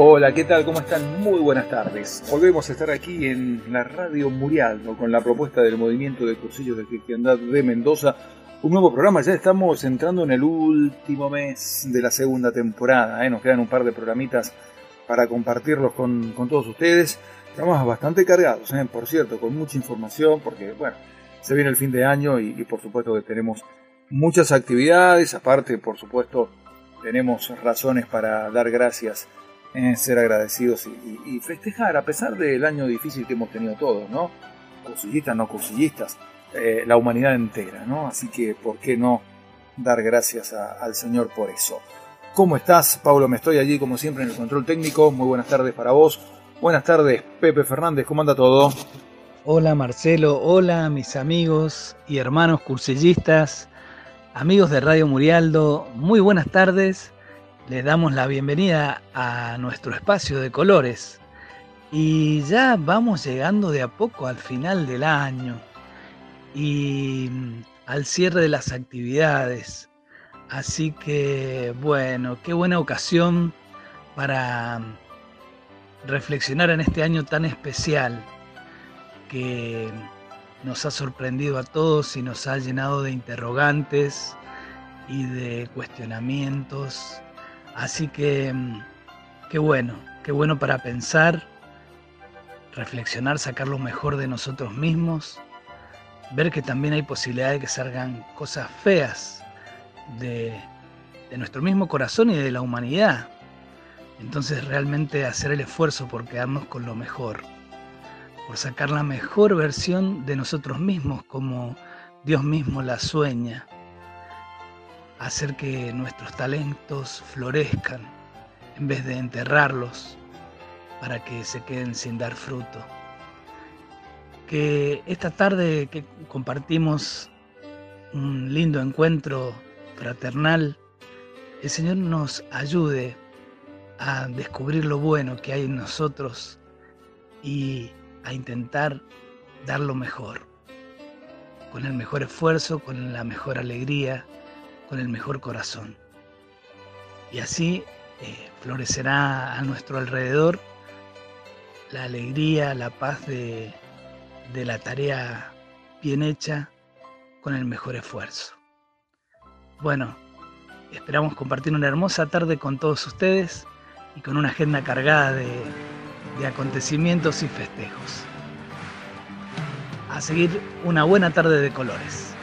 Hola, ¿qué tal? ¿Cómo están? Muy buenas tardes. Volvemos a estar aquí en la Radio Murialdo con la propuesta del Movimiento de Cursillos de Cristiandad de Mendoza. Un nuevo programa, ya estamos entrando en el último mes de la segunda temporada. ¿eh? Nos quedan un par de programitas para compartirlos con, todos ustedes. Estamos bastante cargados, ¿eh? por cierto, con mucha información, porque bueno, se viene el fin de año y, por supuesto que tenemos muchas actividades. Aparte, por supuesto, tenemos razones para dar gracias ser agradecidos y, festejar, a pesar del año difícil que hemos tenido todos, ¿no? Cursillistas, no cursillistas, eh, la humanidad entera, ¿no? Así que, ¿por qué no dar gracias al Señor por eso? ¿Cómo estás, Pablo? Me estoy allí, como siempre, en el control técnico. Muy buenas tardes para vos. Buenas tardes, Pepe Fernández, ¿cómo anda todo? Hola, Marcelo. Hola, mis amigos y hermanos cursillistas, amigos de Radio Murialdo. Muy buenas tardes les damos la bienvenida a nuestro espacio de colores. Y ya vamos llegando de a poco al final del año y mm, al cierre de las actividades. Así que, bueno, qué buena ocasión para mm, reflexionar en este año tan especial que nos ha sorprendido a todos y nos ha llenado de interrogantes y de cuestionamientos Así que, mm, qué bueno, qué bueno para pensar, reflexionar, sacar lo mejor de nosotros mismos, ver que también hay posibilidad de que salgan cosas feas de, nuestro mismo corazón y de la humanidad. Entonces realmente hacer el esfuerzo por quedarnos con lo mejor, por sacar la mejor versión de nosotros mismos como Dios mismo la sueña hacer que nuestros talentos florezcan en vez de enterrarlos para que se queden sin dar fruto. Que esta tarde que compartimos un lindo encuentro fraternal, el Señor nos ayude a descubrir lo bueno que hay en nosotros y a intentar dar lo mejor, con el mejor esfuerzo, con la mejor alegría, con el mejor corazón. Y así eh, florecerá a nuestro alrededor la alegría, la paz de, de la tarea bien hecha con el mejor esfuerzo. Bueno, esperamos compartir una hermosa tarde con todos ustedes y con una agenda cargada de, de acontecimientos y festejos. A seguir una buena tarde de colores.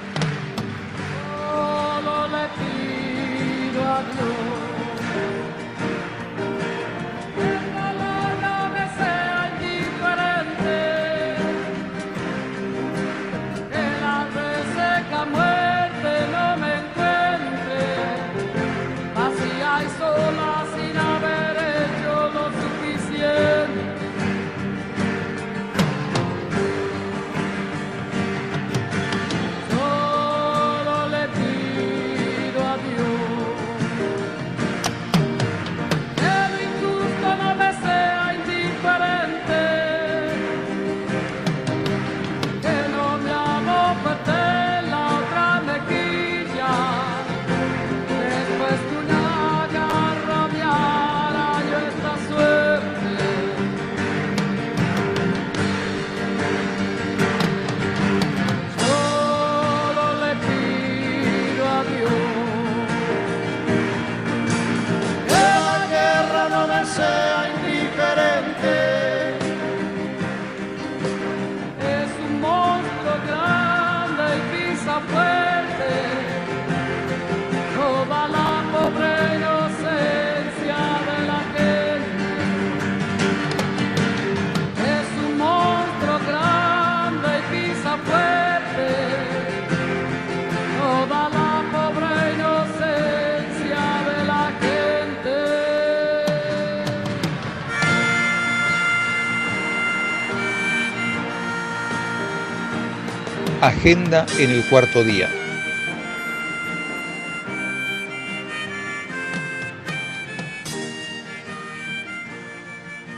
Agenda en el cuarto día.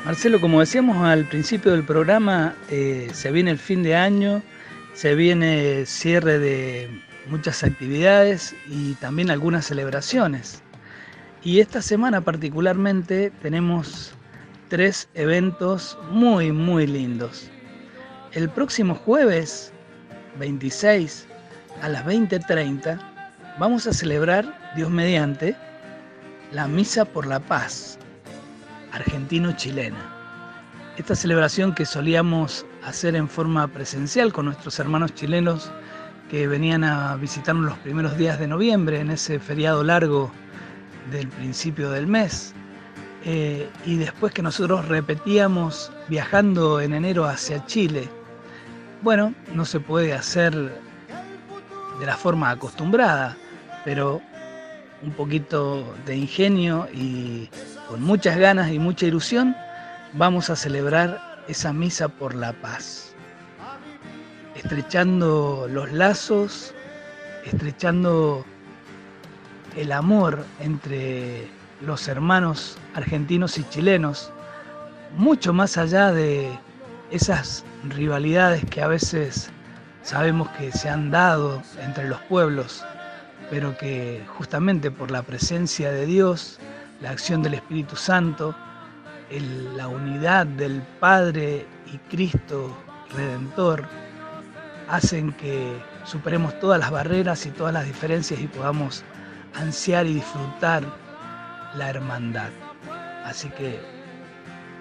Marcelo, como decíamos al principio del programa, eh, se viene el fin de año, se viene cierre de muchas actividades y también algunas celebraciones. Y esta semana particularmente tenemos tres eventos muy, muy lindos. El próximo jueves 26 a las 20.30 vamos a celebrar, Dios mediante, la Misa por la Paz, argentino-chilena. Esta celebración que solíamos hacer en forma presencial con nuestros hermanos chilenos que venían a visitarnos los primeros días de noviembre, en ese feriado largo del principio del mes, eh, y después que nosotros repetíamos viajando en enero hacia Chile. Bueno, no se puede hacer de la forma acostumbrada, pero un poquito de ingenio y con muchas ganas y mucha ilusión, vamos a celebrar esa misa por la paz, estrechando los lazos, estrechando el amor entre los hermanos argentinos y chilenos, mucho más allá de esas rivalidades que a veces sabemos que se han dado entre los pueblos, pero que justamente por la presencia de Dios, la acción del Espíritu Santo, la unidad del Padre y Cristo Redentor, hacen que superemos todas las barreras y todas las diferencias y podamos ansiar y disfrutar la hermandad. Así que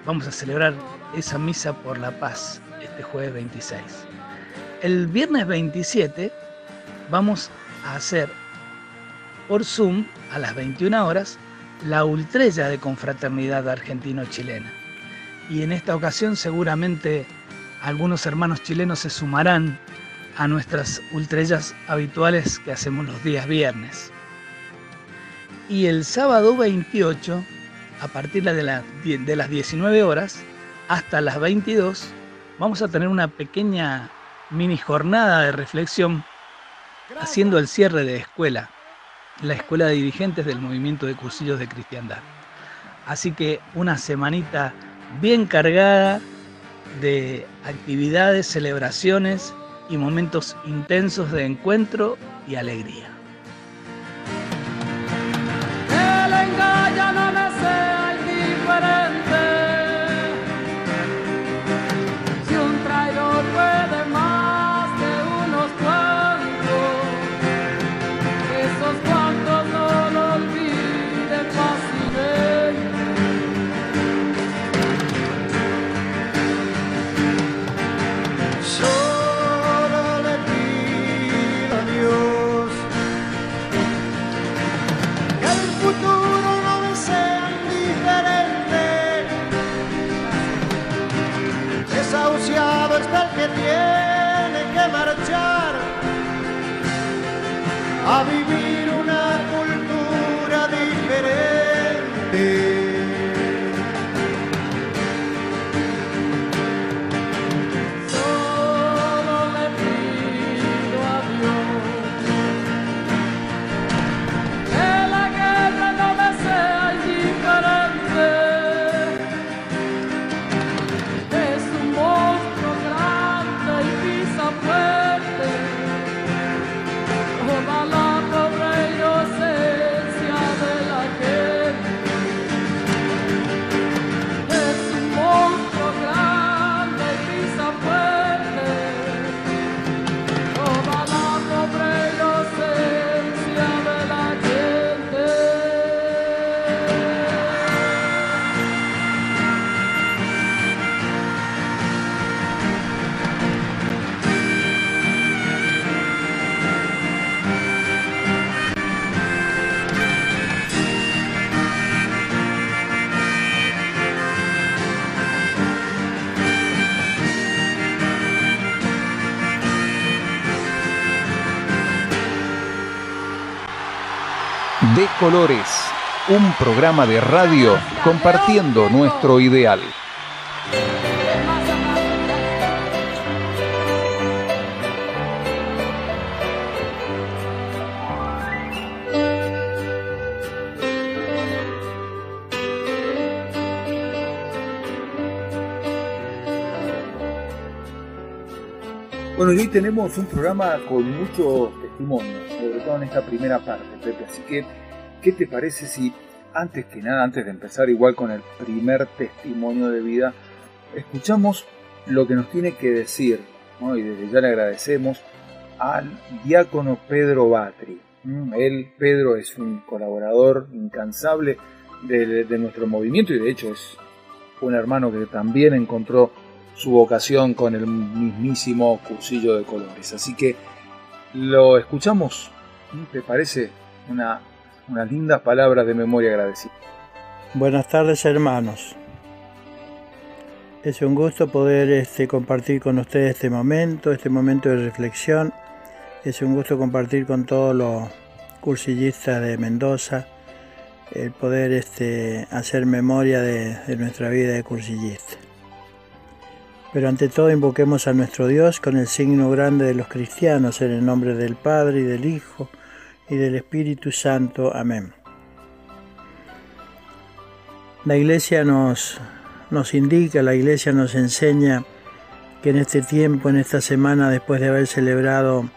vamos a celebrar esa misa por la paz este jueves 26. El viernes 27 vamos a hacer por Zoom a las 21 horas la ultrella de confraternidad argentino-chilena. Y en esta ocasión seguramente algunos hermanos chilenos se sumarán a nuestras ultrellas habituales que hacemos los días viernes. Y el sábado 28, a partir de, de las 19 horas hasta las 22, vamos a tener una pequeña mini jornada de reflexión haciendo el cierre de escuela la Escuela de Dirigentes del Movimiento de Cursillos de Cristiandad. Así que una semanita bien cargada de actividades, celebraciones y momentos intensos de encuentro y alegría. Colores, un programa de radio compartiendo nuestro ideal. Bueno, y hoy tenemos un programa con muchos testimonios, sobre todo en esta primera parte, Pepe. Así que, ¿qué te parece si antes que nada, antes de empezar igual con el primer testimonio de vida, escuchamos lo que nos tiene que decir, y desde ya le agradecemos al diácono Pedro Batri. Él, Pedro, es un colaborador incansable de, de, nuestro movimiento y de hecho es un hermano que también encontró su vocación con el mismísimo cursillo de colores. Así que lo escuchamos, ¿te parece? Una, unas lindas palabras de memoria agradecida. Buenas tardes hermanos. Es un gusto poder este, compartir con ustedes este momento, este momento de reflexión. Es un gusto compartir con todos los cursillistas de Mendoza el poder este, hacer memoria de, de nuestra vida de cursillista. Pero ante todo invoquemos a nuestro Dios con el signo grande de los cristianos, en el nombre del Padre y del Hijo y del Espíritu Santo. Amén. La Iglesia nos nos indica, la iglesia nos enseña que en este tiempo, en esta semana, después de haber celebrado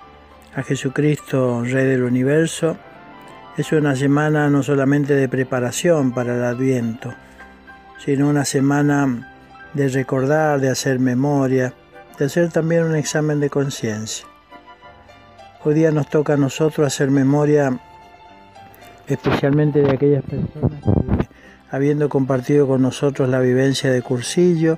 a Jesucristo, Rey del Universo, es una semana no solamente de preparación para el Adviento, sino una semana de recordar, de hacer memoria, de hacer también un examen de conciencia. Hoy día nos toca a nosotros hacer memoria especialmente de aquellas personas que habiendo compartido con nosotros la vivencia de Cursillo.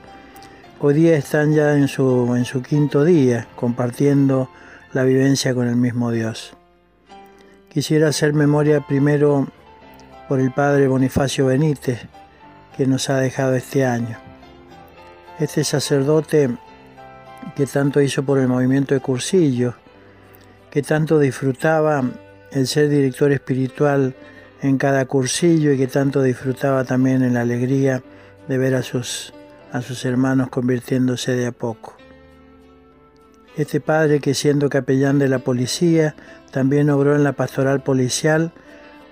Hoy día están ya en su, en su quinto día compartiendo la vivencia con el mismo Dios. Quisiera hacer memoria primero por el Padre Bonifacio Benítez, que nos ha dejado este año. Este sacerdote que tanto hizo por el movimiento de Cursillo, que tanto disfrutaba el ser director espiritual en cada cursillo y que tanto disfrutaba también en la alegría de ver a sus, a sus hermanos convirtiéndose de a poco. Este padre que siendo capellán de la policía también obró en la pastoral policial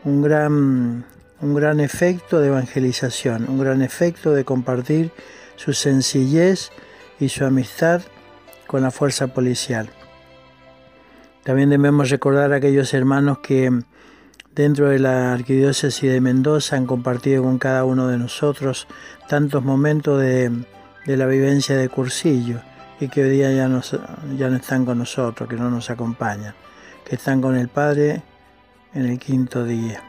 un gran, un gran efecto de evangelización, un gran efecto de compartir su sencillez y su amistad con la fuerza policial. También debemos recordar a aquellos hermanos que dentro de la arquidiócesis de Mendoza han compartido con cada uno de nosotros tantos momentos de, la vivencia de cursillo y que hoy día ya, ya no están con nosotros, que no nos acompañan, que están con el Padre en el quinto día.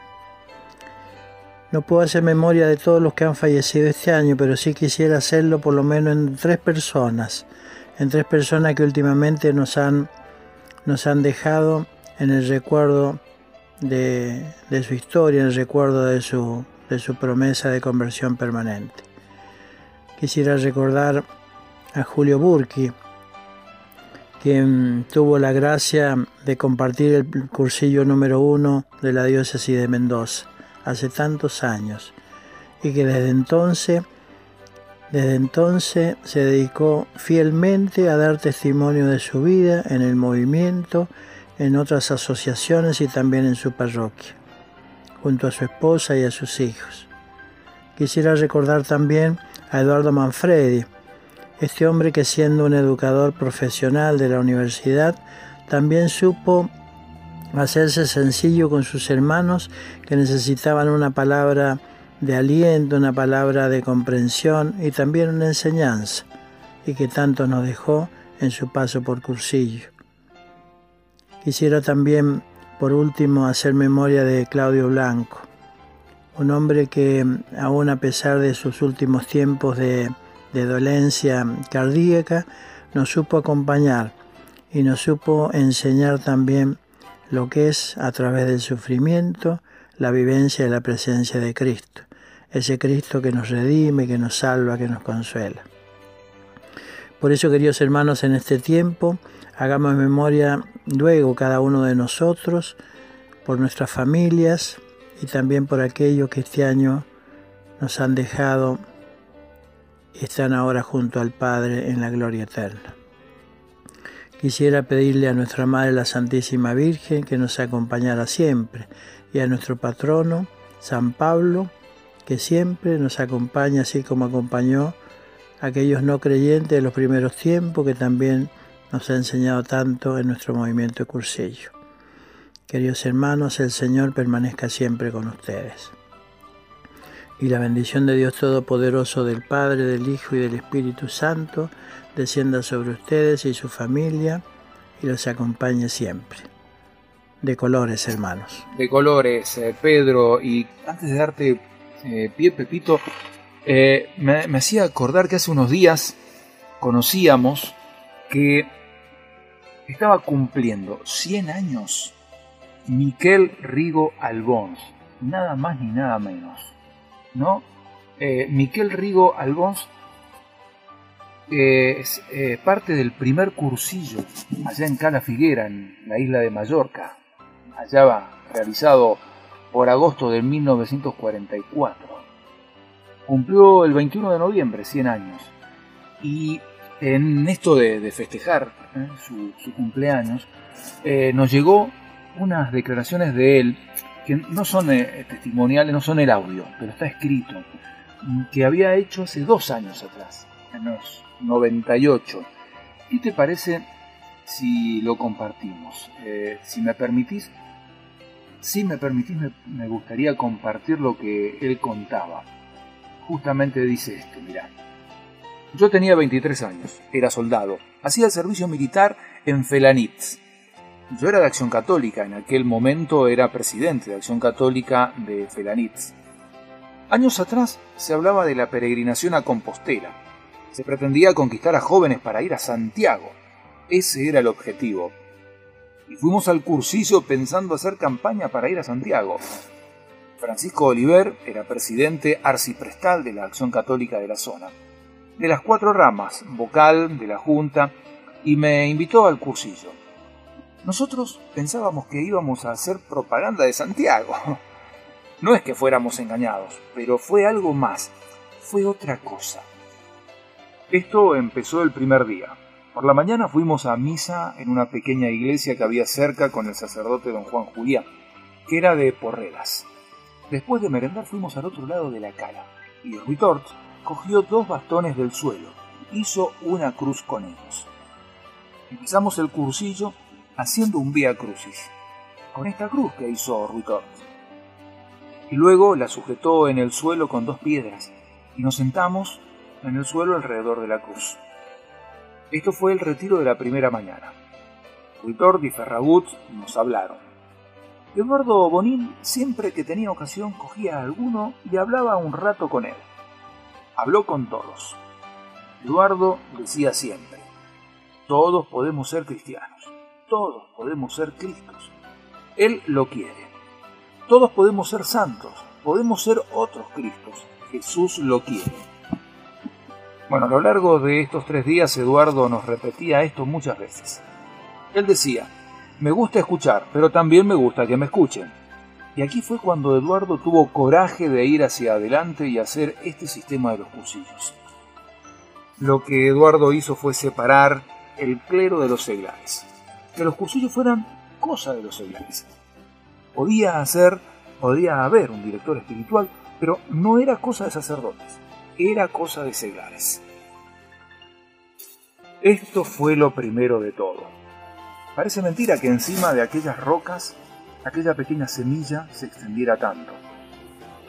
No puedo hacer memoria de todos los que han fallecido este año, pero sí quisiera hacerlo por lo menos en tres personas, en tres personas que últimamente nos han, nos han dejado en el recuerdo de, su historia, en recuerdo de su, de su promesa de conversión permanente. Quisiera recordar a Julio Burki, quien tuvo la gracia de compartir el cursillo número uno de la diócesis de Mendoza hace tantos años y que desde entonces, desde entonces se dedicó fielmente a dar testimonio de su vida en el movimiento en otras asociaciones y también en su parroquia, junto a su esposa y a sus hijos. Quisiera recordar también a Eduardo Manfredi, este hombre que siendo un educador profesional de la universidad, también supo hacerse sencillo con sus hermanos que necesitaban una palabra de aliento, una palabra de comprensión y también una enseñanza, y que tanto nos dejó en su paso por cursillo. Quisiera también, por último, hacer memoria de Claudio Blanco, un hombre que, aún a pesar de sus últimos tiempos de, dolencia cardíaca, nos supo acompañar y nos supo enseñar también lo que es, a través del sufrimiento, la vivencia de la presencia de Cristo, ese Cristo que nos redime, que nos salva, que nos consuela. Por eso, queridos hermanos, en este tiempo, hagamos memoria luego cada uno de nosotros, por nuestras familias y también por aquellos que este año nos han dejado y están ahora junto al Padre en la gloria eterna. Quisiera pedirle a nuestra Madre la Santísima Virgen que nos acompañara siempre y a nuestro patrono, San Pablo, que siempre nos acompaña así como acompañó a aquellos no creyentes de los primeros tiempos que también nos ha enseñado tanto en nuestro movimiento cursillo. Queridos hermanos, el Señor permanezca siempre con ustedes. y la bendición de Dios Todopoderoso, del Padre, del Hijo y del Espíritu Santo, descienda sobre ustedes y su familia y los acompañe siempre. De colores, hermanos. De colores, eh, Pedro. Y antes de darte eh, pie, Pepito, eh, me, hacía acordar que hace unos días conocíamos que estaba cumpliendo 100 años Miquel Rigo Albons, nada más ni nada menos. ¿no? Eh, Miquel Rigo Albons es parte del primer cursillo allá en Cala Figuera, en la isla de Mallorca. Allá va, realizado por agosto de 1944. Cumplió el 21 de noviembre 100 años. Y en esto de, festejar su, su, cumpleaños, nos llegó unas declaraciones de él que no son eh, testimoniales, no son el audio, pero está escrito, que había hecho hace dos años atrás, en los 98. ¿Qué te parece si lo compartimos? Eh, si me permitís, si me permitís, me, gustaría compartir lo que él contaba. Justamente dice esto, mirá. Yo tenía 23 años, era soldado, hacía el servicio militar en Felanitz, yo era de Acción Católica, en aquel momento era presidente de Acción Católica de Felanitz. Años atrás se hablaba de la peregrinación a Compostela. Se pretendía conquistar a jóvenes para ir a Santiago. Ese era el objetivo. Y fuimos al cursillo pensando hacer campaña para ir a Santiago. Francisco Oliver era presidente arciprestal de la Acción Católica de la zona, de las cuatro ramas, vocal de la Junta, y me invitó al cursillo. Nosotros pensábamos que íbamos a hacer propaganda de Santiago. No es que fuéramos engañados, pero fue algo más, fue otra cosa. Esto empezó el primer día. Por la mañana fuimos a misa en una pequeña iglesia que había cerca con el sacerdote don Juan Julián, que era de Porreras. Después de merendar fuimos al otro lado de la cara, y Ruitort cogió dos bastones del suelo, hizo una cruz con ellos. Empezamos el cursillo haciendo un vía crucis, con esta cruz que hizo Ruitort. Y luego la sujetó en el suelo con dos piedras, y nos sentamos en el suelo alrededor de la cruz. Esto fue el retiro de la primera mañana. Ruitort y Ferragut nos hablaron. Eduardo Bonín siempre que tenía ocasión cogía a alguno y hablaba un rato con él. Habló con todos. Eduardo decía siempre, todos podemos ser cristianos todos podemos ser Cristos. Él lo quiere. Todos podemos ser santos, podemos ser otros Cristos. Jesús lo quiere. Bueno, a lo largo de estos tres días Eduardo nos repetía esto muchas veces. Él decía, me gusta escuchar, pero también me gusta que me escuchen. Y aquí fue cuando Eduardo tuvo coraje de ir hacia adelante y hacer este sistema de los cursillos. Lo que Eduardo hizo fue separar el clero de los seglares que los cursillos fueran cosa de los seglares. Podía hacer, podía haber un director espiritual, pero no era cosa de sacerdotes, era cosa de seglares. Esto fue lo primero de todo. Parece mentira que encima de aquellas rocas, aquella pequeña semilla se extendiera tanto.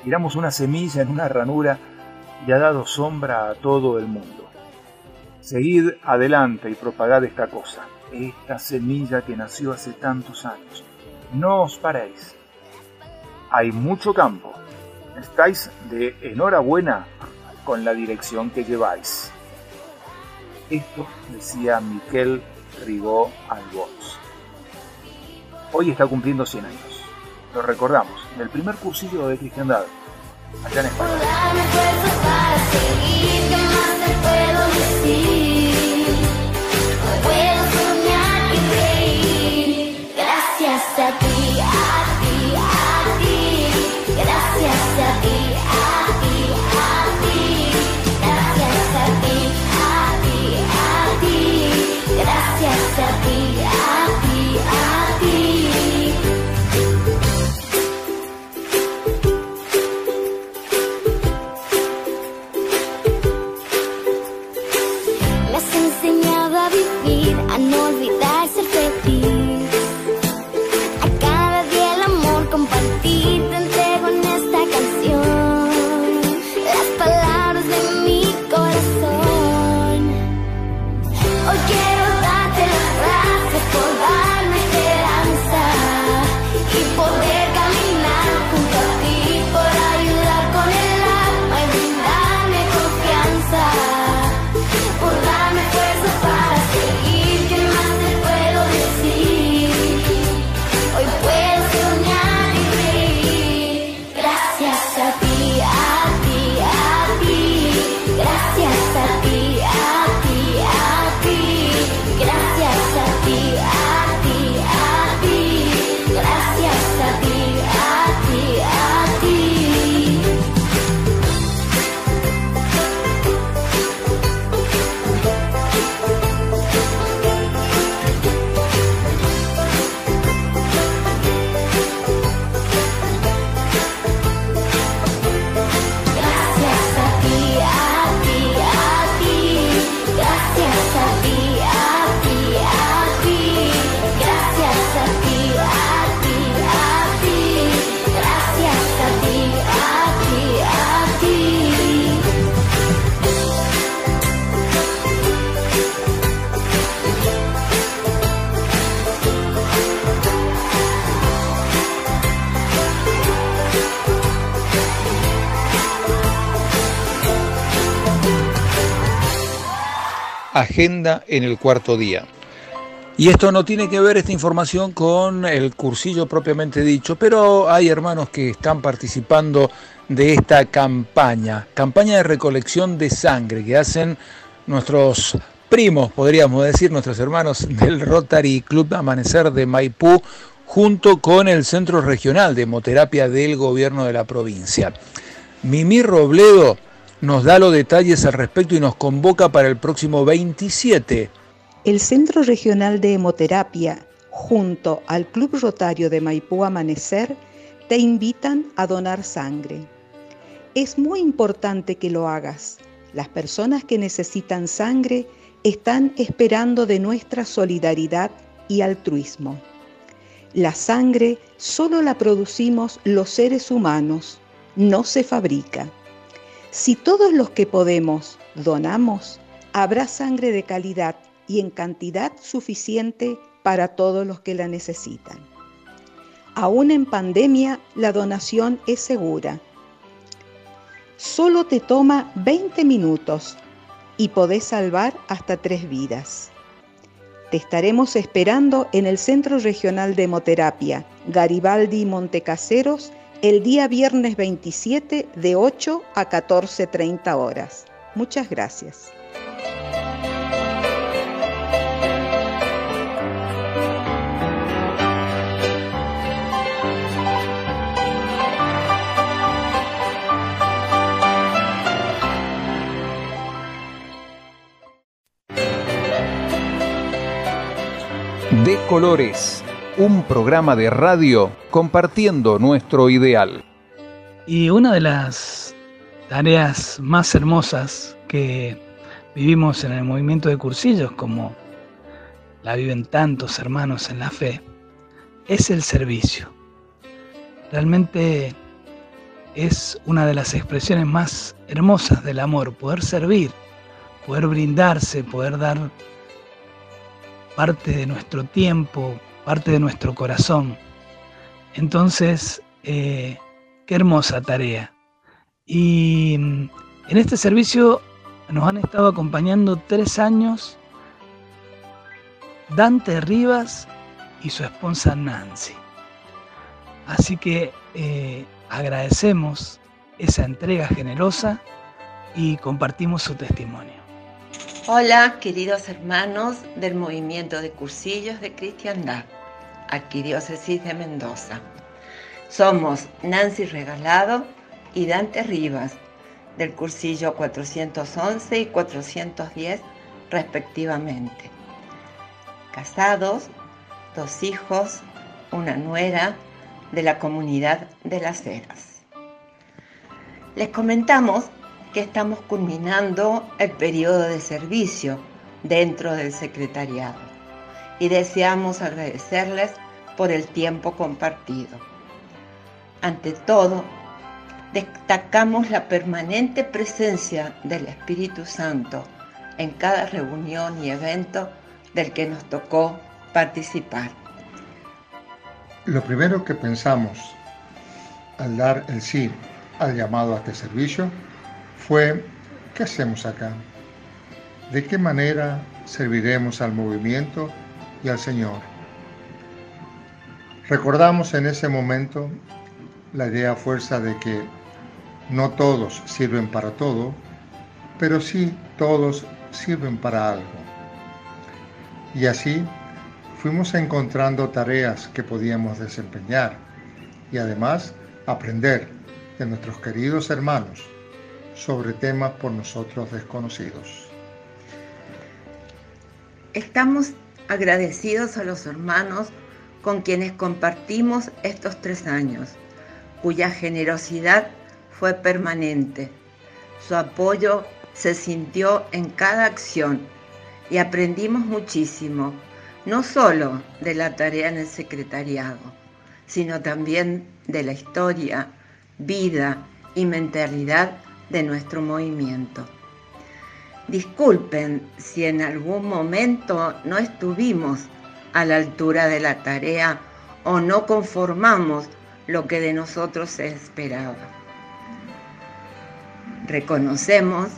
Tiramos una semilla en una ranura y ha dado sombra a todo el mundo. Seguid adelante y propagad esta cosa esta semilla que nació hace tantos años. No os paréis. Hay mucho campo. Estáis de enhorabuena con la dirección que lleváis. Esto decía Miquel Rigó Albons. Hoy está cumpliendo 100 años. Lo recordamos, del primer cursillo de cristiandad, allá en España. Agenda en el cuarto día. Y esto no tiene que ver esta información con el cursillo propiamente dicho, pero hay hermanos que están participando de esta campaña, campaña de recolección de sangre que hacen nuestros primos, podríamos decir, nuestros hermanos del Rotary Club Amanecer de Maipú, junto con el Centro Regional de Hemoterapia del Gobierno de la provincia. Mimi Robledo nos da los detalles al respecto y nos convoca para el próximo 27 el Centro Regional de Hemoterapia, junto al Club Rotario de Maipú Amanecer, te invitan a donar sangre. Es muy importante que lo hagas. Las personas que necesitan sangre están esperando de nuestra solidaridad y altruismo. La sangre solo la producimos los seres humanos, no se fabrica. Si todos los que podemos donamos, habrá sangre de calidad y en cantidad suficiente para todos los que la necesitan. Aún en pandemia, la donación es segura. Solo te toma 20 minutos y podés salvar hasta tres vidas. Te estaremos esperando en el Centro Regional de Hemoterapia, Garibaldi Montecaseros, el día viernes 27 de 8 a 14.30 horas. Muchas gracias. De Colores, un programa de radio compartiendo nuestro ideal. Y una de las tareas más hermosas que vivimos en el movimiento de cursillos, como la viven tantos hermanos en la fe, es el servicio. Realmente es una de las expresiones más hermosas del amor, poder servir, poder brindarse, poder dar parte de nuestro tiempo, parte de nuestro corazón. Entonces, eh, qué hermosa tarea. Y mm, en este servicio nos han estado acompañando tres años Dante Rivas y su esposa Nancy. Así que eh, agradecemos esa entrega generosa y compartimos su testimonio. Hola, queridos hermanos del movimiento de cursillos de cristiandad, Arquidiócesis de Mendoza. Somos Nancy Regalado y Dante Rivas, del cursillo 411 y 410 respectivamente. Casados, dos hijos, una nuera de la comunidad de las Heras. Les comentamos que estamos culminando el periodo de servicio dentro del secretariado y deseamos agradecerles por el tiempo compartido. Ante todo, destacamos la permanente presencia del Espíritu Santo en cada reunión y evento del que nos tocó participar. Lo primero que pensamos al dar el sí al llamado a este servicio fue, ¿qué hacemos acá? ¿De qué manera serviremos al movimiento y al Señor? Recordamos en ese momento la idea fuerza de que no todos sirven para todo, pero sí todos sirven para algo. Y así fuimos encontrando tareas que podíamos desempeñar y además aprender de nuestros queridos hermanos sobre temas por nosotros desconocidos. Estamos agradecidos a los hermanos con quienes compartimos estos tres años, cuya generosidad fue permanente. Su apoyo se sintió en cada acción y aprendimos muchísimo, no solo de la tarea en el secretariado, sino también de la historia, vida y mentalidad de nuestro movimiento. Disculpen si en algún momento no estuvimos a la altura de la tarea o no conformamos lo que de nosotros se esperaba. Reconocemos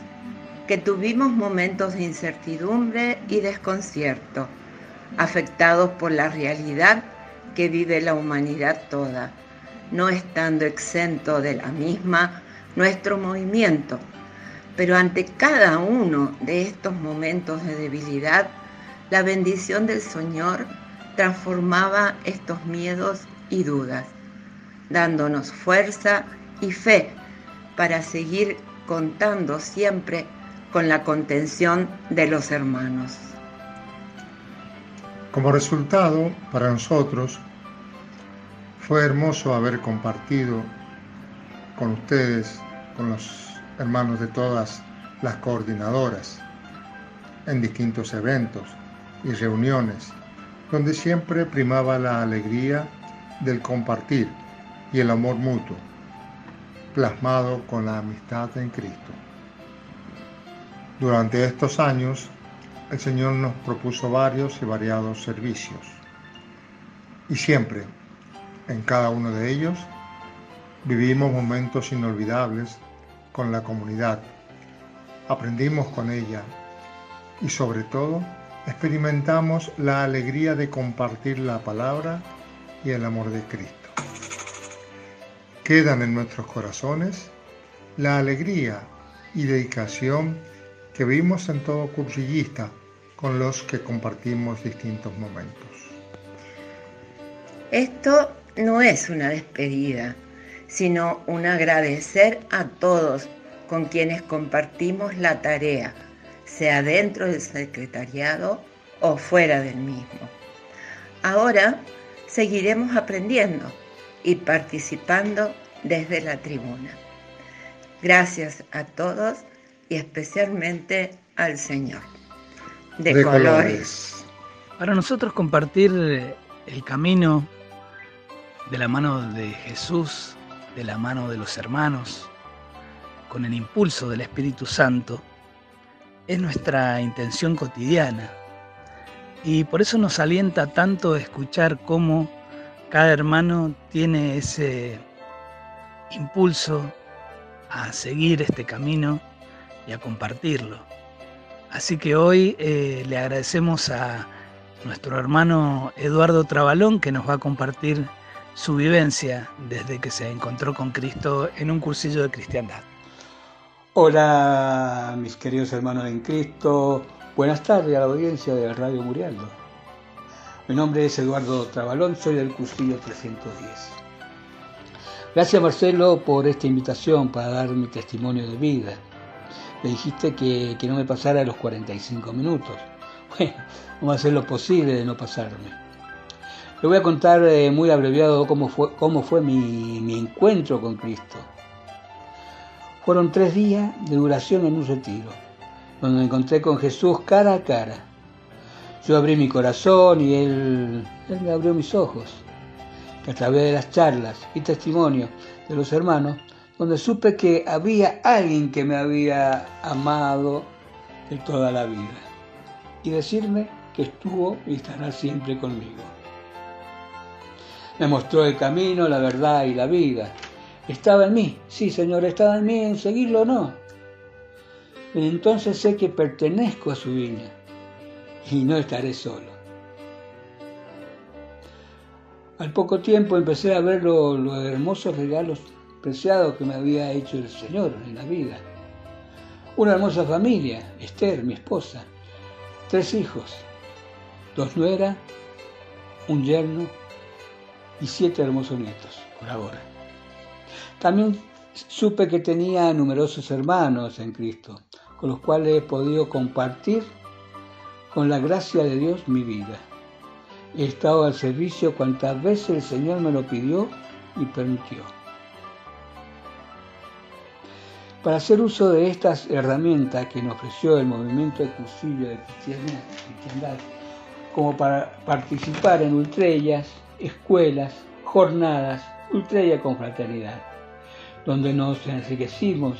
que tuvimos momentos de incertidumbre y desconcierto, afectados por la realidad que vive la humanidad toda, no estando exento de la misma nuestro movimiento. Pero ante cada uno de estos momentos de debilidad, la bendición del Señor transformaba estos miedos y dudas, dándonos fuerza y fe para seguir contando siempre con la contención de los hermanos. Como resultado, para nosotros, fue hermoso haber compartido con ustedes, con los hermanos de todas las coordinadoras, en distintos eventos y reuniones, donde siempre primaba la alegría del compartir y el amor mutuo, plasmado con la amistad en Cristo. Durante estos años, el Señor nos propuso varios y variados servicios. Y siempre, en cada uno de ellos, vivimos momentos inolvidables con la comunidad. Aprendimos con ella y sobre todo experimentamos la alegría de compartir la palabra y el amor de Cristo. Quedan en nuestros corazones la alegría y dedicación que vimos en todo cursillista con los que compartimos distintos momentos. Esto no es una despedida, sino un agradecer a todos con quienes compartimos la tarea, sea dentro del secretariado o fuera del mismo. Ahora seguiremos aprendiendo y participando desde la tribuna. Gracias a todos y especialmente al Señor. De, colores. Para nosotros compartir el camino de la mano de Jesús, de la mano de los hermanos, con el impulso del Espíritu Santo, es nuestra intención cotidiana. Y por eso nos alienta tanto escuchar cómo cada hermano tiene ese impulso a seguir este camino y a compartirlo. Así que hoy eh, le agradecemos a nuestro hermano Eduardo Trabalón que nos va a compartir su vivencia desde que se encontró con Cristo en un cursillo de cristiandad. Hola mis queridos hermanos en Cristo, buenas tardes a la audiencia de Radio Murialdo. Mi nombre es Eduardo Trabalón, soy del cursillo 310. Gracias Marcelo por esta invitación para dar mi testimonio de vida le dijiste que, no me pasara los 45 minutos. Bueno, vamos a hacer lo posible de no pasarme. Le voy a contar eh, muy abreviado cómo fue, mi encuentro con Cristo. Fueron tres días de duración en un retiro, donde me encontré con Jesús cara a cara. Yo abrí mi corazón y Él, él me abrió mis ojos, que a través de las charlas y testimonios de los hermanos donde supe que había alguien que me había amado de toda la vida y decirme que estuvo y estará siempre conmigo. Me mostró el camino, la verdad y la vida. Estaba en mí, sí Señor, estaba en mí, en seguirlo o no. entonces sé que pertenezco a su viña y no estaré solo. Al poco tiempo empecé a ver los hermosos regalos preciado que me había hecho el Señor en la vida. Una hermosa familia, Esther, mi esposa, tres hijos, dos nueras, un yerno y siete hermosos nietos, por ahora. También supe que tenía numerosos hermanos en Cristo, con los cuales he podido compartir con la gracia de Dios mi vida. He estado al servicio cuantas veces el Señor me lo pidió y permitió. Para hacer uso de estas herramientas que nos ofreció el movimiento cursillo de cristiandad, como para participar en ultrellas, escuelas, jornadas, ultrella con fraternidad, donde nos enriquecimos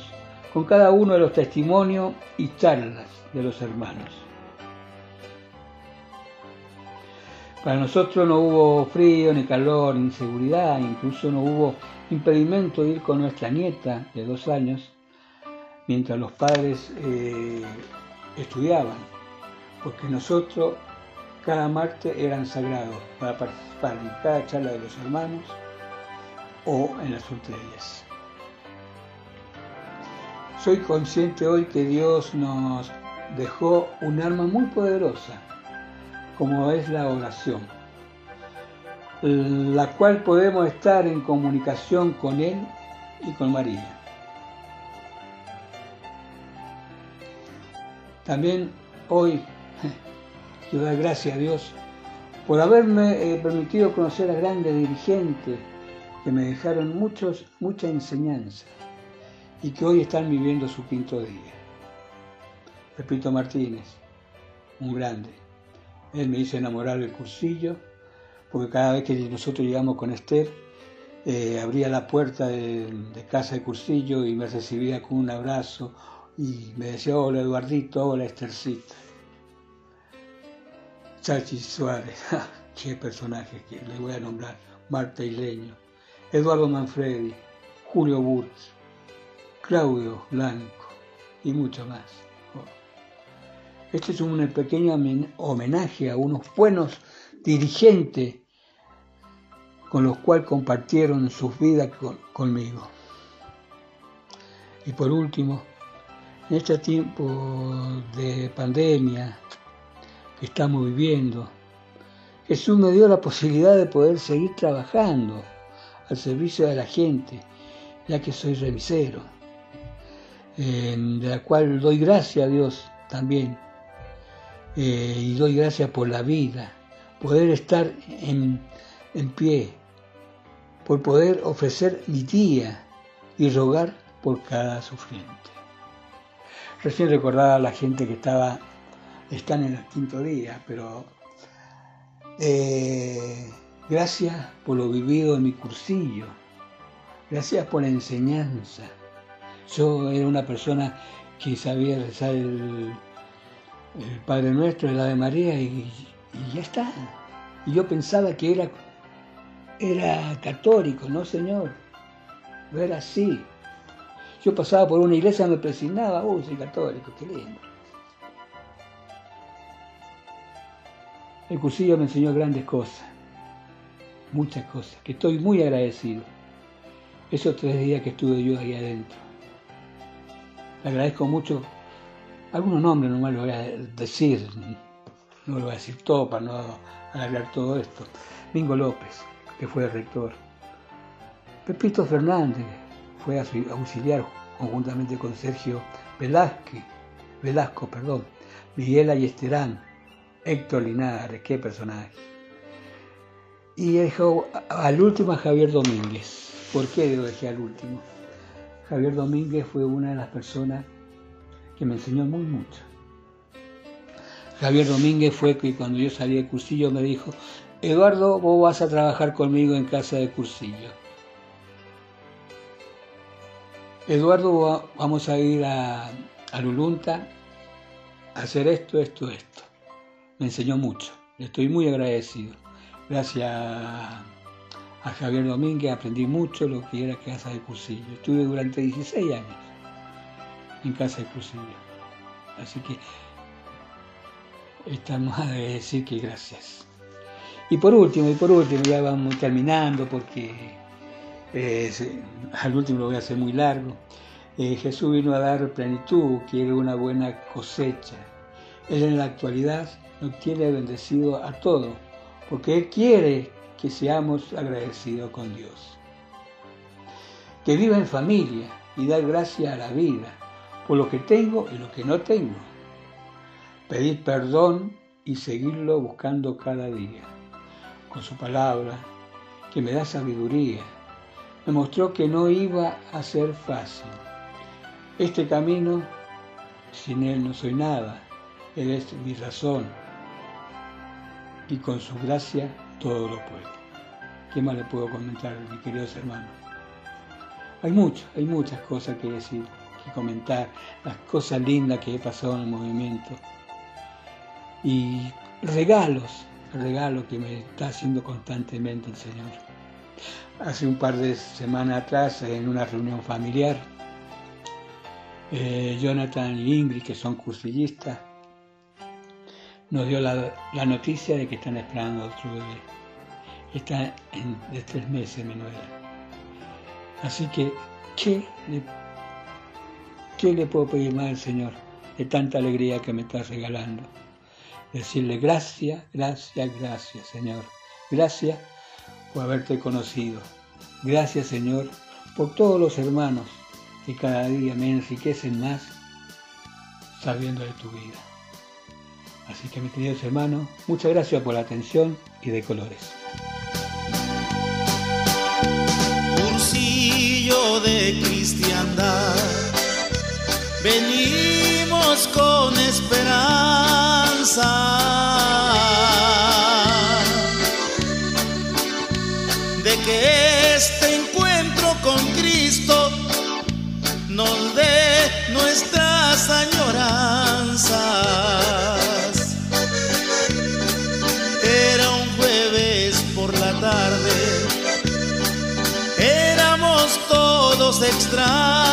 con cada uno de los testimonios y charlas de los hermanos. Para nosotros no hubo frío, ni calor, ni inseguridad, incluso no hubo impedimento de ir con nuestra nieta de dos años mientras los padres eh, estudiaban, porque nosotros cada martes eran sagrados para participar en cada charla de los hermanos o en las ultrellas. Soy consciente hoy que Dios nos dejó un arma muy poderosa, como es la oración, la cual podemos estar en comunicación con Él y con María. También hoy quiero dar gracias a Dios por haberme eh, permitido conocer a grandes dirigentes que me dejaron muchos, mucha enseñanza y que hoy están viviendo su quinto día. Pepito Martínez, un grande. Él me hizo enamorar del cursillo, porque cada vez que nosotros llegamos con Esther, eh, abría la puerta de, casa de cursillo y me recibía con un abrazo y me decía, hola Eduardito, hola Esthercita. Chachi Suárez, qué personaje que le voy a nombrar, Marta Ileño, Eduardo Manfredi, Julio Burtz, Claudio Blanco y mucho más. Este es un pequeño homenaje a unos buenos dirigentes con los cuales compartieron sus vidas conmigo. Y por último, en este tiempo de pandemia estamos viviendo, Jesús me dio la posibilidad de poder seguir trabajando al servicio de la gente, ya que soy remisero de la cual doy gracias a Dios también. Eh, y doy gracias por la vida, poder estar en, en pie, por poder ofrecer mi día y rogar por cada sufriente. Recién recordaba a la gente que estaba, están en el quinto día, pero eh, gracias por lo vivido en mi cursillo, gracias por la enseñanza, yo era una persona que sabía rezar el, Padre Nuestro, el Ave María y, ya está. Y yo pensaba que era, era católico, no señor. No era así. Yo pasaba por una iglesia, me presignaba, uy, soy católico, qué lindo. El cursillo me enseñó grandes cosas, muchas cosas, que estoy muy agradecido. Esos tres días que estuve yo ahí adentro. Le agradezco mucho. Algunos nombres nomás los voy a decir, no lo voy a decir todo para no alargar todo esto. Mingo López, que fue el rector. Pepito Fernández, fue auxiliar conjuntamente con Sergio Velázquez, Velasco, perdón, Miguel Ayesterán, Héctor Linares, qué personaje. Y dejó al último a Javier Domínguez. ¿Por qué dejé al último? Javier Domínguez fue una de las personas que me enseñó muy mucho. Javier Domínguez fue que cuando yo salí de cursillo me dijo, Eduardo, vos vas a trabajar conmigo en casa de cursillo. Eduardo, vamos a ir a, a Lulunta a hacer esto, esto, esto. Me enseñó mucho. Le estoy muy agradecido. Gracias a Javier Domínguez aprendí mucho lo que era Casa de Cursillo. Estuve durante 16 años en Casa de Cursillo. Así que estamos a decir que gracias. Y por último, y por último, ya vamos terminando porque eh, al último lo voy a hacer muy largo. Eh, Jesús vino a dar plenitud, quiere una buena cosecha. Él en la actualidad nos tiene bendecido a todos, porque Él quiere que seamos agradecidos con Dios. Que viva en familia y dar gracias a la vida por lo que tengo y lo que no tengo. Pedir perdón y seguirlo buscando cada día. Con su palabra, que me da sabiduría, me mostró que no iba a ser fácil. Este camino, sin Él no soy nada. Él es mi razón. Y con su gracia todo lo puedo. ¿Qué más le puedo comentar, mis queridos hermanos? Hay mucho, hay muchas cosas que decir, que comentar, las cosas lindas que he pasado en el movimiento. Y regalos, regalos que me está haciendo constantemente el Señor. Hace un par de semanas atrás, en una reunión familiar, eh, Jonathan y Ingrid, que son cursillistas, nos dio la, noticia de que están esperando otro bebé. Está en, de tres meses mi nuera. Así que, ¿qué le, ¿qué le puedo pedir más al Señor de tanta alegría que me está regalando? Decirle gracias, gracias, gracias, Señor. Gracias por haberte conocido. Gracias, Señor, por todos los hermanos que cada día me enriquecen más sabiendo de tu vida. Así que mis queridos hermanos, muchas gracias por la atención y de colores. Cursillo de cristiandad, venimos con esperanza todos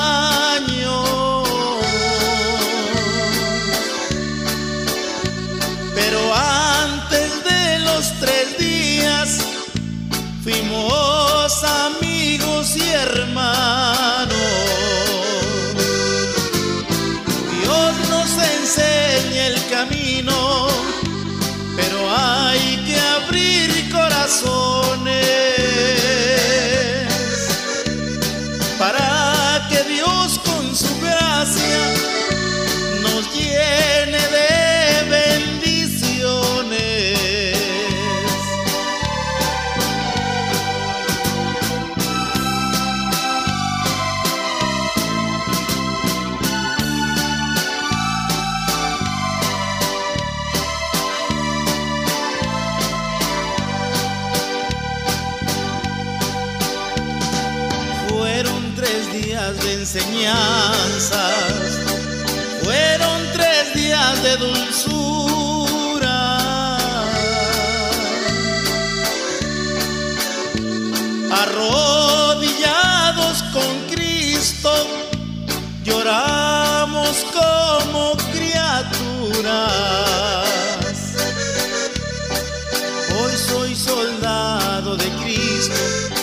soy soldado de Cristo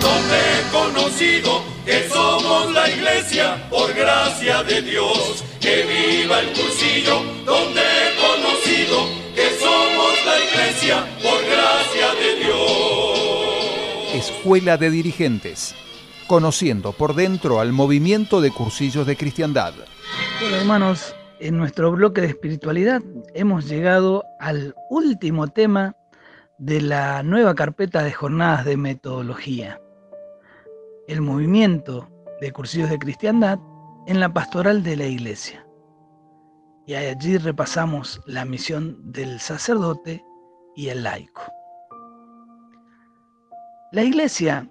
donde he conocido que somos la iglesia por gracia de Dios. Que viva el cursillo donde he conocido que somos la iglesia por gracia de Dios. Escuela de Dirigentes. Conociendo por dentro al movimiento de cursillos de cristiandad. Bueno, hermanos, en nuestro bloque de espiritualidad hemos llegado al último tema de la nueva carpeta de jornadas de metodología. El movimiento de cursillos de cristiandad en la pastoral de la iglesia. Y allí repasamos la misión del sacerdote y el laico. La iglesia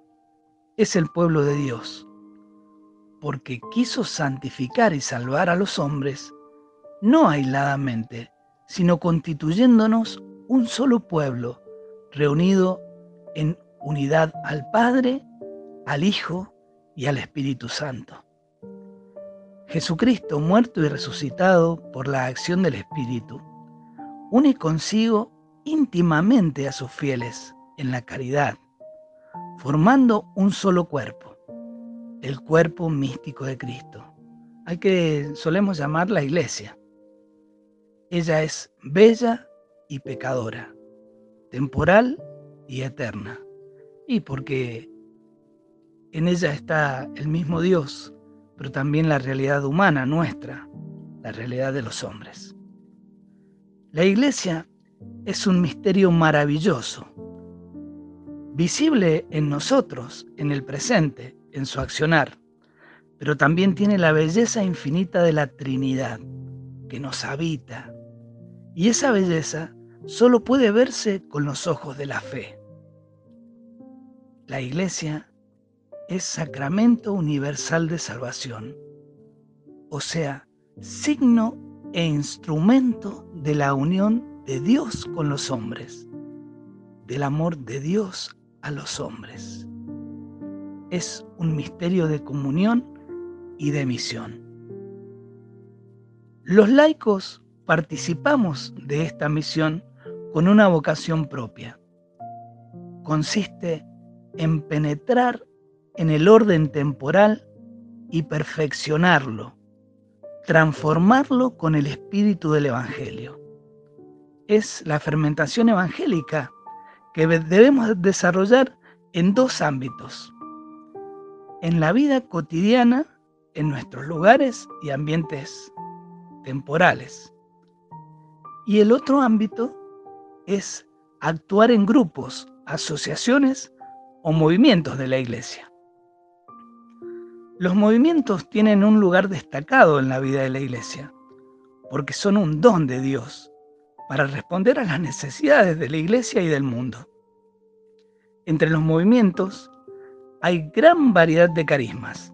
es el pueblo de Dios, porque quiso santificar y salvar a los hombres, no aisladamente, sino constituyéndonos un solo pueblo, reunido en unidad al Padre, al Hijo y al Espíritu Santo. Jesucristo, muerto y resucitado por la acción del Espíritu, une consigo íntimamente a sus fieles en la caridad, formando un solo cuerpo, el cuerpo místico de Cristo, al que solemos llamar la iglesia. Ella es bella y pecadora, temporal y eterna, y porque en ella está el mismo Dios, pero también la realidad humana nuestra, la realidad de los hombres. La iglesia es un misterio maravilloso, visible en nosotros, en el presente, en su accionar, pero también tiene la belleza infinita de la Trinidad que nos habita. Y esa belleza solo puede verse con los ojos de la fe. La iglesia es sacramento universal de salvación, o sea, signo e instrumento de la unión de Dios con los hombres, del amor de Dios a los hombres. Es un misterio de comunión y de misión. Los laicos participamos de esta misión con una vocación propia. Consiste en penetrar en el orden temporal y perfeccionarlo, transformarlo con el espíritu del Evangelio. Es la fermentación evangélica que debemos desarrollar en dos ámbitos. En la vida cotidiana, en nuestros lugares y ambientes temporales. Y el otro ámbito es actuar en grupos, asociaciones o movimientos de la iglesia. Los movimientos tienen un lugar destacado en la vida de la iglesia, porque son un don de Dios para responder a las necesidades de la iglesia y del mundo. Entre los movimientos hay gran variedad de carismas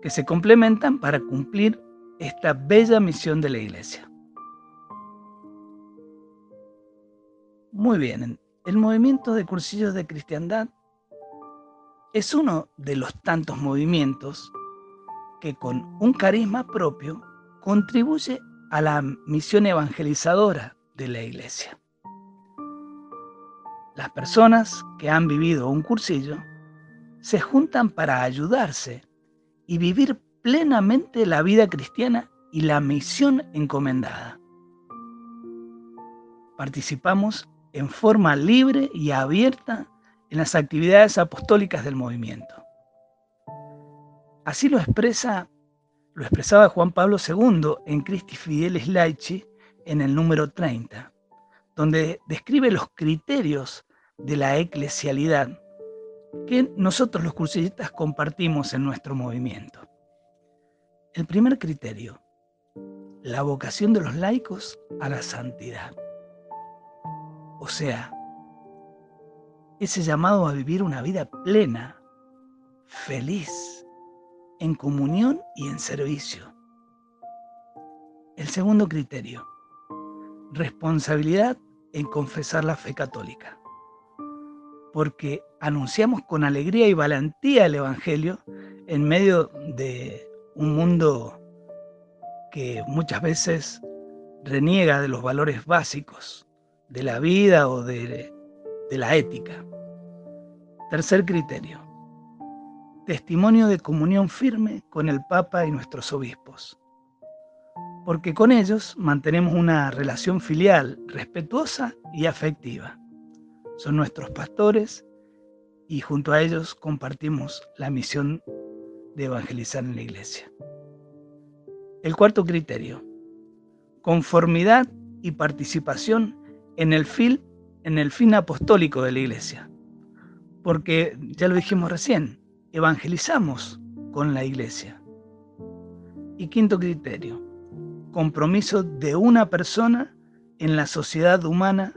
que se complementan para cumplir esta bella misión de la iglesia. Muy bien, el movimiento de cursillos de cristiandad es uno de los tantos movimientos que con un carisma propio contribuye a la misión evangelizadora de la iglesia. Las personas que han vivido un cursillo se juntan para ayudarse y vivir plenamente la vida cristiana y la misión encomendada. Participamos en forma libre y abierta en las actividades apostólicas del movimiento. Así lo expresa, lo expresaba Juan Pablo II en Christi Fidelis Laici en el número 30, donde describe los criterios de la eclesialidad que nosotros los cursillistas compartimos en nuestro movimiento. El primer criterio, la vocación de los laicos a la santidad. O sea, ese llamado a vivir una vida plena, feliz, en comunión y en servicio. El segundo criterio, responsabilidad en confesar la fe católica, porque anunciamos con alegría y valentía el Evangelio en medio de un mundo que muchas veces reniega de los valores básicos de la vida o de de la ética. Tercer criterio. Testimonio de comunión firme con el Papa y nuestros obispos. Porque con ellos mantenemos una relación filial, respetuosa y afectiva. Son nuestros pastores y junto a ellos compartimos la misión de evangelizar en la iglesia. El cuarto criterio. Conformidad y participación en el fin en el fin apostólico de la iglesia. Porque, ya lo dijimos recién, evangelizamos con la iglesia. Y quinto criterio, compromiso de una persona en la sociedad humana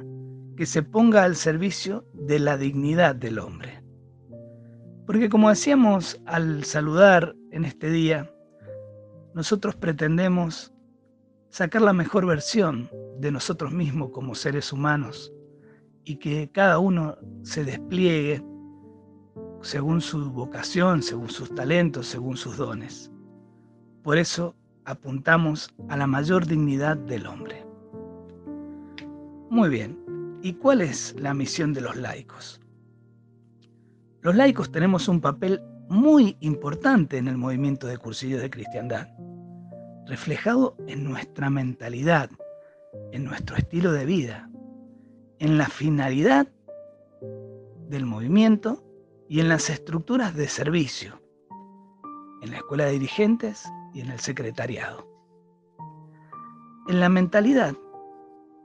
que se ponga al servicio de la dignidad del hombre. Porque como decíamos al saludar en este día, nosotros pretendemos sacar la mejor versión de nosotros mismos como seres humanos y que cada uno se despliegue según su vocación, según sus talentos, según sus dones. Por eso apuntamos a la mayor dignidad del hombre. Muy bien, ¿y cuál es la misión de los laicos? Los laicos tenemos un papel muy importante en el movimiento de cursillos de cristiandad, reflejado en nuestra mentalidad, en nuestro estilo de vida, en la finalidad del movimiento y en las estructuras de servicio, en la escuela de dirigentes y en el secretariado. en la mentalidad,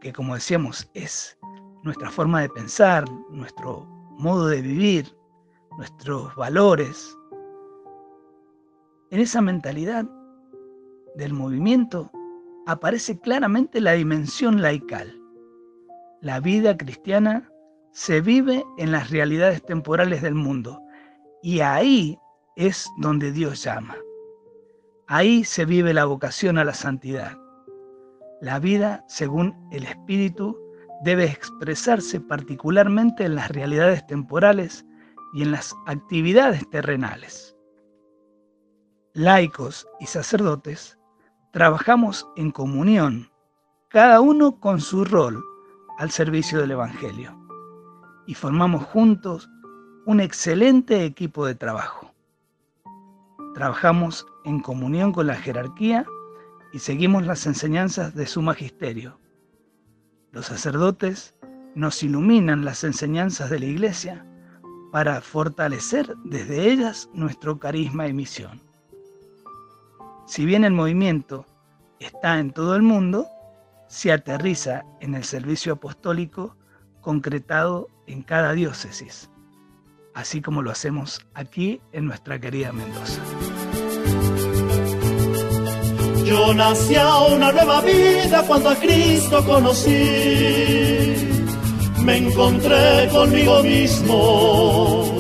que como decíamos es nuestra forma de pensar, nuestro modo de vivir, nuestros valores, en esa mentalidad del movimiento aparece claramente la dimensión laical. La vida cristiana se vive en las realidades temporales del mundo y ahí es donde Dios llama. Ahí se vive la vocación a la santidad. La vida, según el Espíritu, debe expresarse particularmente en las realidades temporales y en las actividades terrenales. Laicos y sacerdotes trabajamos en comunión, cada uno con su rol al servicio del Evangelio, y formamos juntos un excelente equipo de trabajo. Trabajamos en comunión con la jerarquía y seguimos las enseñanzas de su magisterio. Los sacerdotes nos iluminan las enseñanzas de la Iglesia para fortalecer desde ellas nuestro carisma y misión. Si bien el movimiento está en todo el mundo, se aterriza en el servicio apostólico concretado en cada diócesis, así como lo hacemos aquí en nuestra querida Mendoza. Yo nací a una nueva vida cuando a Cristo conocí. Me encontré conmigo mismo,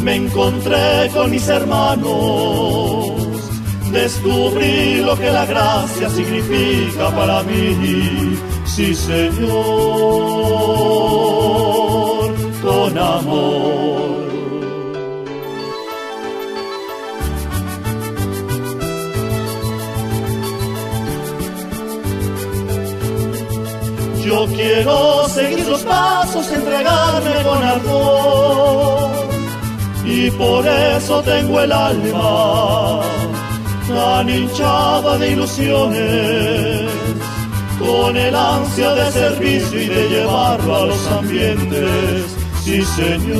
me encontré con mis hermanos descubrí lo que la gracia significa para mí. Sí, Señor, con amor. Yo quiero seguir los pasos, entregarme con amor. Y por eso tengo el alma tan hinchada de ilusiones, con el ansia de servicio y de llevarlo a los ambientes, sí señor,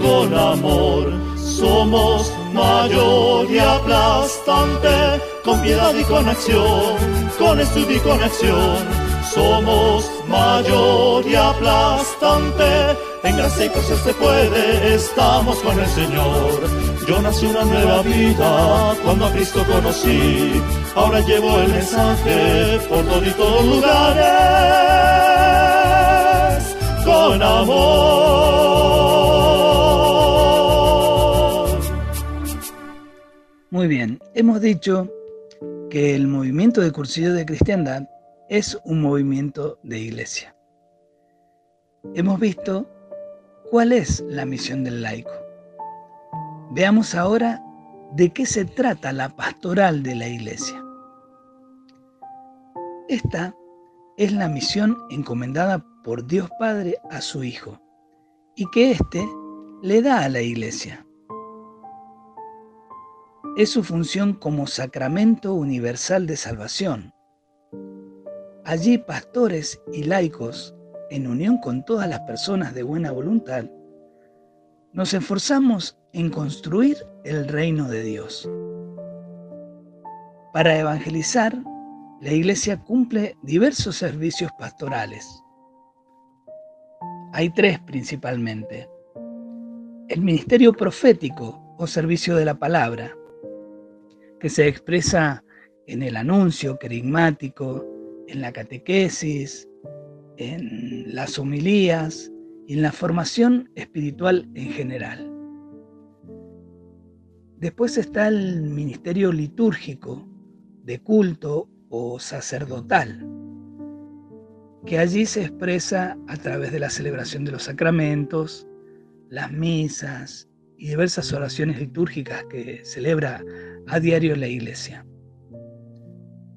con amor somos mayor y aplastante, con piedad y con acción, con estudio y con acción somos mayor y aplastante. En gracia y cosas se puede, estamos con el Señor. Yo nací una nueva vida cuando a Cristo conocí. Ahora llevo el mensaje por todos lugares con amor. Muy bien, hemos dicho que el movimiento de cursillo de cristiandad es un movimiento de iglesia. Hemos visto cuál es la misión del laico. Veamos ahora de qué se trata la pastoral de la iglesia. Esta es la misión encomendada por Dios Padre a su Hijo y que éste le da a la iglesia. Es su función como sacramento universal de salvación Allí pastores y laicos, en unión con todas las personas de buena voluntad, nos esforzamos en construir el reino de Dios. Para evangelizar, la Iglesia cumple diversos servicios pastorales. Hay tres principalmente. El ministerio profético o servicio de la palabra, que se expresa en el anuncio querigmático, en la catequesis, en las homilías y en la formación espiritual en general. Después está el ministerio litúrgico, de culto o sacerdotal, que allí se expresa a través de la celebración de los sacramentos, las misas y diversas oraciones litúrgicas que celebra a diario la iglesia.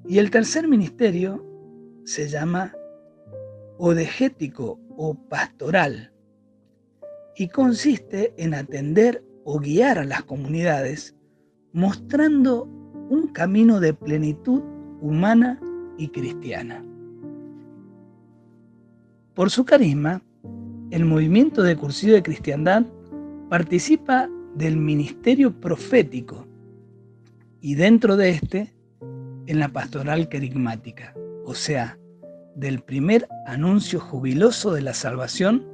Y el tercer ministerio se llama odegético o pastoral y consiste en atender o guiar a las comunidades mostrando un camino de plenitud humana y cristiana. Por su carisma, el movimiento de cursillo de cristiandad participa del ministerio profético y dentro de este en la pastoral querigmática, o sea, del primer anuncio jubiloso de la salvación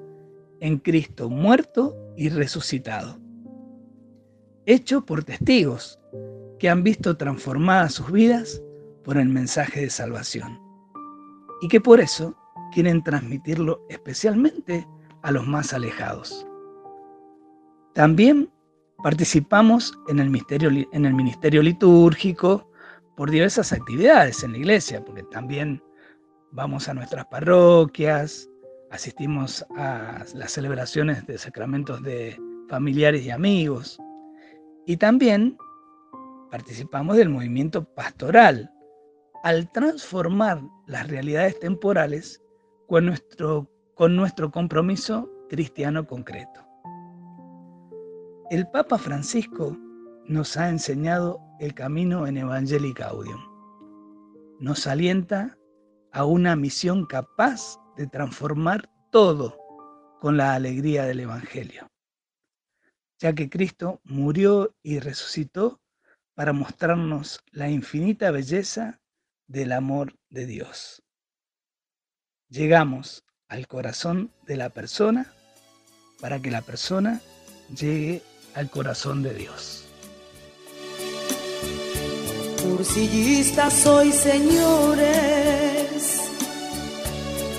en Cristo muerto y resucitado, hecho por testigos que han visto transformadas sus vidas por el mensaje de salvación y que por eso quieren transmitirlo especialmente a los más alejados. También participamos en el, en el ministerio litúrgico por diversas actividades en la iglesia, porque también vamos a nuestras parroquias, asistimos a las celebraciones de sacramentos de familiares y amigos, y también participamos del movimiento pastoral, al transformar las realidades temporales con nuestro, con nuestro compromiso cristiano concreto. El Papa Francisco nos ha enseñado el camino en Evangelii Gaudium. Nos alienta a una misión capaz de transformar todo con la alegría del Evangelio, ya que Cristo murió y resucitó para mostrarnos la infinita belleza del amor de Dios. Llegamos al corazón de la persona para que la persona llegue al corazón de Dios. Cursillista soy, señores,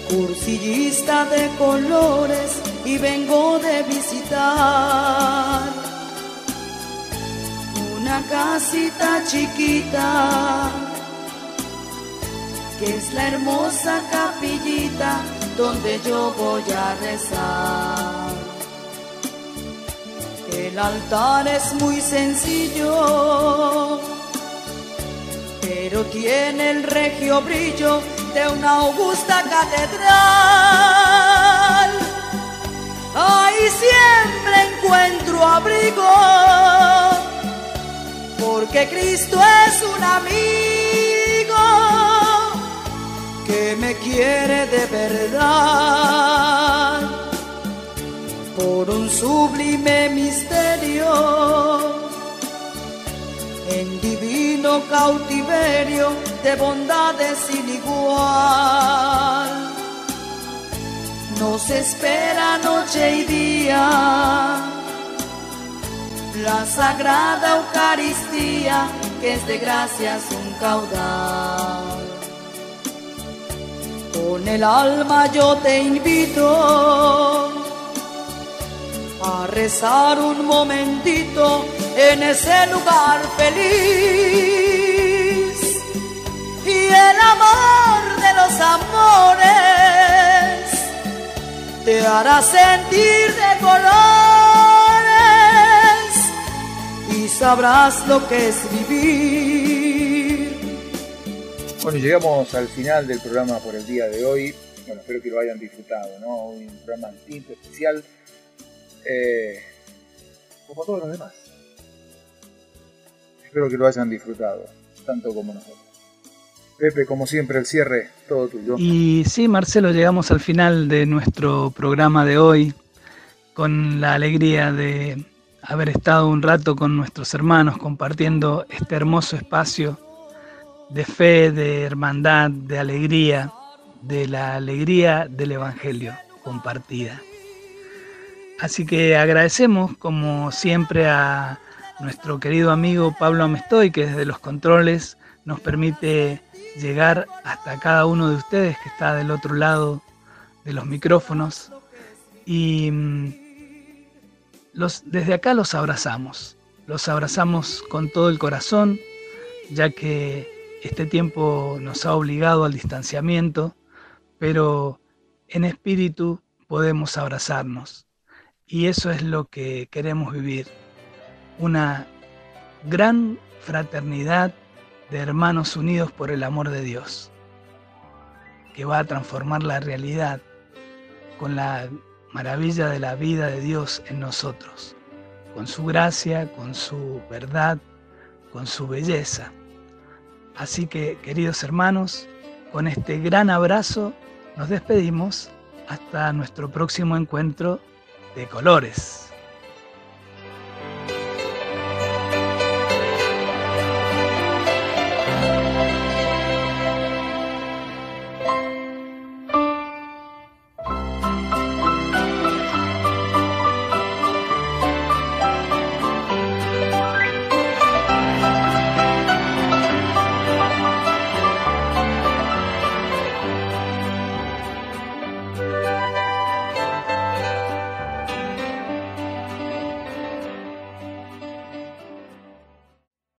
cursillista de colores y vengo de visitar una casita chiquita que es la hermosa capillita donde yo voy a rezar. El altar es muy sencillo pero tiene el regio brillo de una augusta catedral. Ahí siempre encuentro abrigo, porque Cristo es un amigo que me quiere de verdad por un sublime misterio cautiverio de bondades sin igual. Nos espera noche y día la sagrada Eucaristía que es de gracias un caudal. Con el alma yo te invito a rezar un momentito en ese lugar feliz. Y el amor de los amores te hará sentir de colores y sabrás lo que es vivir. Bueno, llegamos al final del programa por el día de hoy. Bueno, espero que lo hayan disfrutado, ¿no? Un programa distinto, especial, eh, como todos los demás. Espero que lo hayan disfrutado, tanto como nosotros. Pepe, como siempre, el cierre, todo tuyo. Y sí, Marcelo, llegamos al final de nuestro programa de hoy, con la alegría de haber estado un rato con nuestros hermanos compartiendo este hermoso espacio de fe, de hermandad, de alegría, de la alegría del Evangelio compartida. Así que agradecemos como siempre a nuestro querido amigo Pablo Amestoy, que desde los controles nos permite llegar hasta cada uno de ustedes que está del otro lado de los micrófonos. Y mm, desde acá los abrazamos, los abrazamos con todo el corazón, ya que este tiempo nos ha obligado al distanciamiento, pero en espíritu podemos abrazarnos. Y eso es lo que queremos vivir una gran fraternidad de hermanos unidos por el amor de Dios, que va a transformar la realidad con la maravilla de la vida de Dios en nosotros, con su gracia, con su verdad, con su belleza. Así que, queridos hermanos, con este gran abrazo nos despedimos hasta nuestro próximo encuentro de colores.